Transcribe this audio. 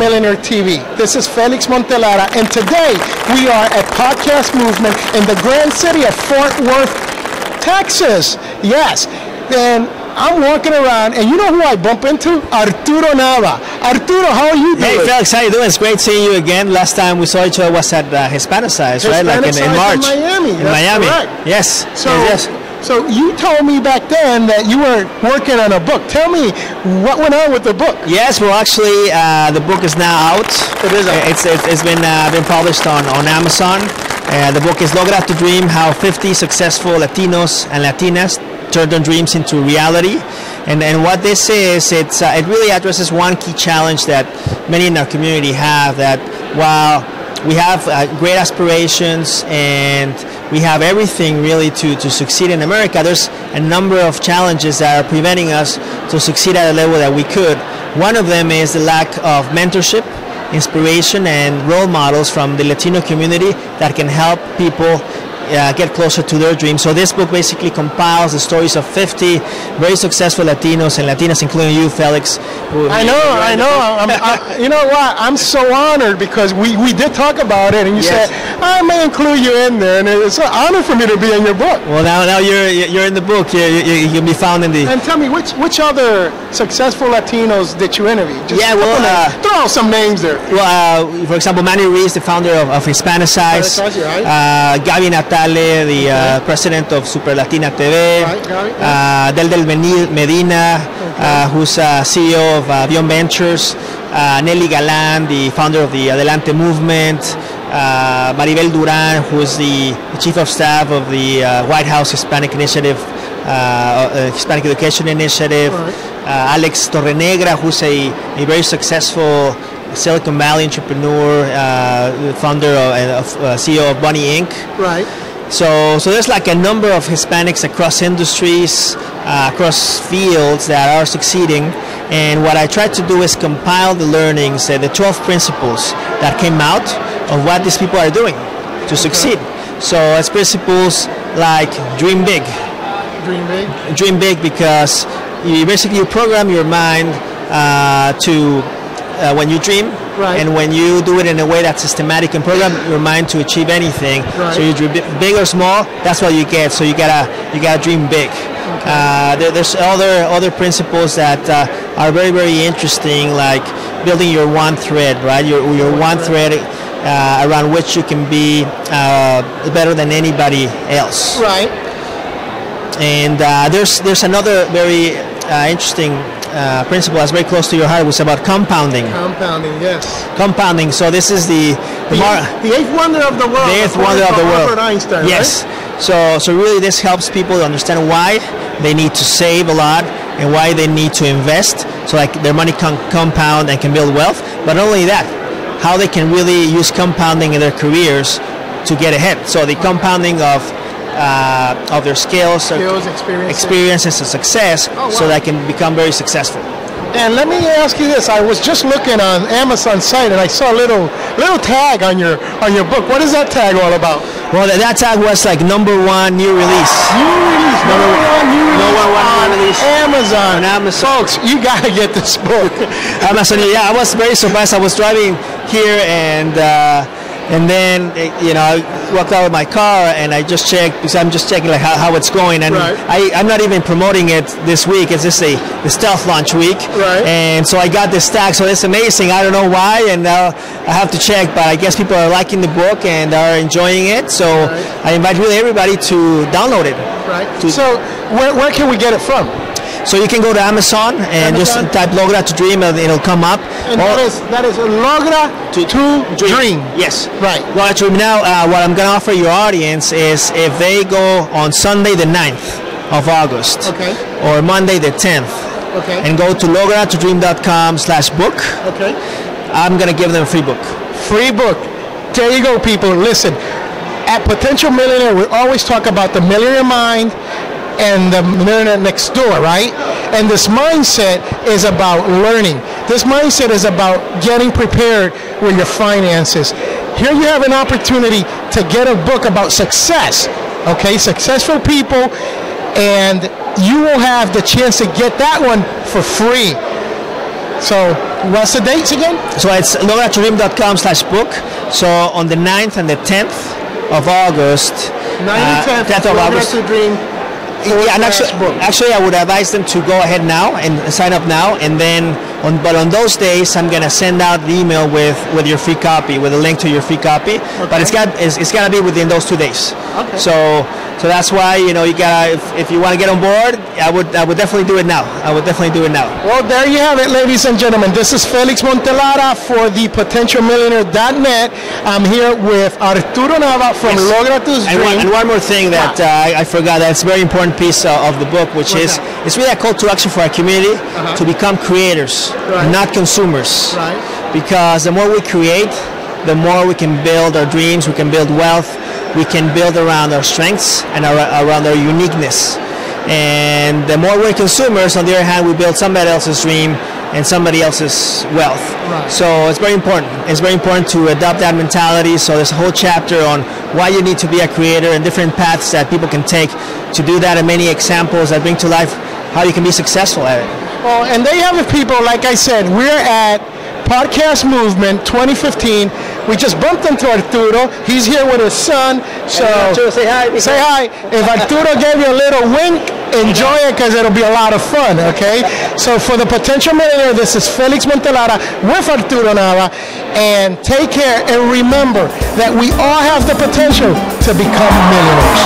TV. This is Felix Montelara, and today we are at Podcast Movement in the grand city of Fort Worth, Texas. Yes, and I'm walking around, and you know who I bump into? Arturo Nava. Arturo, how are you doing? Hey Felix, how you doing? It's great seeing you again. Last time we saw each other was at uh, Hispanicize, right? Like in, in March. in Miami. In Miami. correct. Yes. So, yes, yes. So you told me back then that you were working on a book. Tell me what went on with the book. Yes, well, actually, uh, the book is now out. It is out. It's, it's, it's been uh, been published on on Amazon. Uh, the book is Logra Tu Dream: How 50 Successful Latinos and Latinas Turned Their Dreams into Reality. And and what this is, it's uh, it really addresses one key challenge that many in our community have. That while we have uh, great aspirations and we have everything really to, to succeed in America. There's a number of challenges that are preventing us to succeed at a level that we could. One of them is the lack of mentorship, inspiration, and role models from the Latino community that can help people uh, get closer to their dreams. So this book basically compiles the stories of 50 very successful Latinos and Latinas, including you, Felix. I know, I know. I'm, I, you know what? I'm so honored because we, we did talk about it, and you Yes. said I may include you in there, and it's an honor for me to be in your book. Well, now now you're you're in the book. You you, can be found in the And tell me, which which other successful Latinos did you interview? Just Yeah, well, uh, throw out some names there. Well, uh, for example, Manny Ruiz, the founder of, of Hispanicize. Right. Uh, Gaby Natale, the uh, president of Super Latina TV. Right, Uh, Del Del Medina, uh, who's uh, CEO of uh, Beyond Ventures. Uh, Nelly Galan, the founder of the Adelante Movement. Uh, Maribel Duran, who's the chief of staff of the uh, White House Hispanic Initiative, uh, uh, Hispanic Education Initiative. Right. Uh, Alex Torrenegra, who's a, a very successful Silicon Valley entrepreneur, uh, founder of, and uh, CEO of Bunny Inc. Right. So, so there's like a number of Hispanics across industries, uh, across fields that are succeeding. And what I try to do is compile the learnings, uh, the 12 principles that came out of what these people are doing to succeed. So it's principles like dream big, Dream big. dream big because you basically you program your mind uh, to uh, when you dream Right. and when you do it in a way that's systematic and program your mind to achieve anything. Right. so you dream big or small that's what you get. So you gotta you gotta dream big. Uh, there, there's other other principles that uh, are very very interesting like building your one thread right? Your, your one thread uh, around which you can be uh, better than anybody else. Right. and uh, there's there's another very uh, interesting uh, principle that's very close to your heart, which is about compounding. Compounding. Yes. Compounding. So this is the the, The, mar- the eighth wonder of the world. the eighth wonder of the world. Albert Einstein. yes. So so really, this helps people to understand why they need to save a lot and why they need to invest, so like their money can compound and can build wealth. But not only that, how they can really use compounding in their careers to get ahead. So the compounding of uh, of their skills, Skills, experiences. experiences and success, Oh, so wow. they can become very successful. And let me ask you this: I was just looking on Amazon site, and I saw a little little tag on your on your book. What is that tag all about? Well, that, that tag was like number one new release. New release, number one new release number one new release. Amazon. On Amazon. Folks, you gotta get this book. Amazon. Yeah, I was very surprised. I was driving here and uh, and then you know I walked out of my car and I just checked because I'm just checking like how, how it's going and Right. I I'm not even promoting it this week. It's just a the stealth launch week. Right. And so I got this stack. So it's amazing. I don't know why and uh, I have to check, but I guess people are liking the book and are enjoying it. So Right. I invite really everybody to download it. right. To- So, where, where can we get it from? So you can go to Amazon and Amazon. just type Logra Tu Dream and it'll come up. And Or- that is that is logra tu, dream. Yes. Right. Logra Tu Dream. Now, uh, what I'm going to offer your audience is if they go on Sunday the 9th of August Okay. or Monday the 10th Okay. and go to logratudream.com slash book, okay. I'm going to give them a free book. Free book. There you go, people. Listen, at Potential Millionaire, we always talk about the millionaire mind and the millionaire next door, right? And this mindset is about learning. This mindset is about getting prepared with your finances. Here you have an opportunity to get a book about success, okay? Successful people, and you will have the chance to get that one for free. So What's the dates again? So it's logratudream.com slash book. So on the 9th and the 10th of August, 9 uh, 10th, 10th of August. Yeah, and actually, actually, I would advise them to go ahead now and sign up now, and then on, but on those days, I'm gonna send out the email with, with your free copy, with a link to your free copy. Okay. But it's got it's, it's gotta be within those two days. Okay. So so that's why you know you gotta if, if you want to get on board, I would I would definitely do it now. I would definitely do it now. Well, there you have it, ladies and gentlemen. This is Felix Montelara for the PotentialMillionaire.net. I'm here with Arturo Nava from yes. Logra Tus and one, and one, more thing that uh, I, I, forgot. That's a very important piece uh, of the book, which What's is that? it's really a call to action for our community uh-huh. to become creators, right. not consumers. Right. Because the more we create, the more we can build our dreams, we can build wealth, we can build around our strengths and our, around our uniqueness. And the more we're consumers, on the other hand, we build somebody else's dream and somebody else's wealth. Right. So it's very important. It's very important to adopt that mentality. So there's a whole chapter on why you need to be a creator and different paths that people can take to do that, and many examples that bring to life how you can be successful at it. Well, and they have people, like I said, we're at Podcast Movement 2015. We just bumped into Arturo. He's here with his son. So Arturo, say hi. Say hi. If Arturo gave you a little wink, enjoy it because it'll be a lot of fun. Okay. So for the potential millionaire, this is Felix Montelara with Arturo Nava, and take care and remember that we all have the potential to become millionaires.